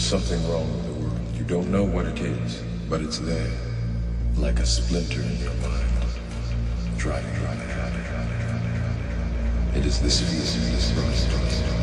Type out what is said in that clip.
There's something wrong with the world. You don't know what it is, but it's there, like a splinter in your mind, driving, driving, driving, driving. It is this fear, this process. Do you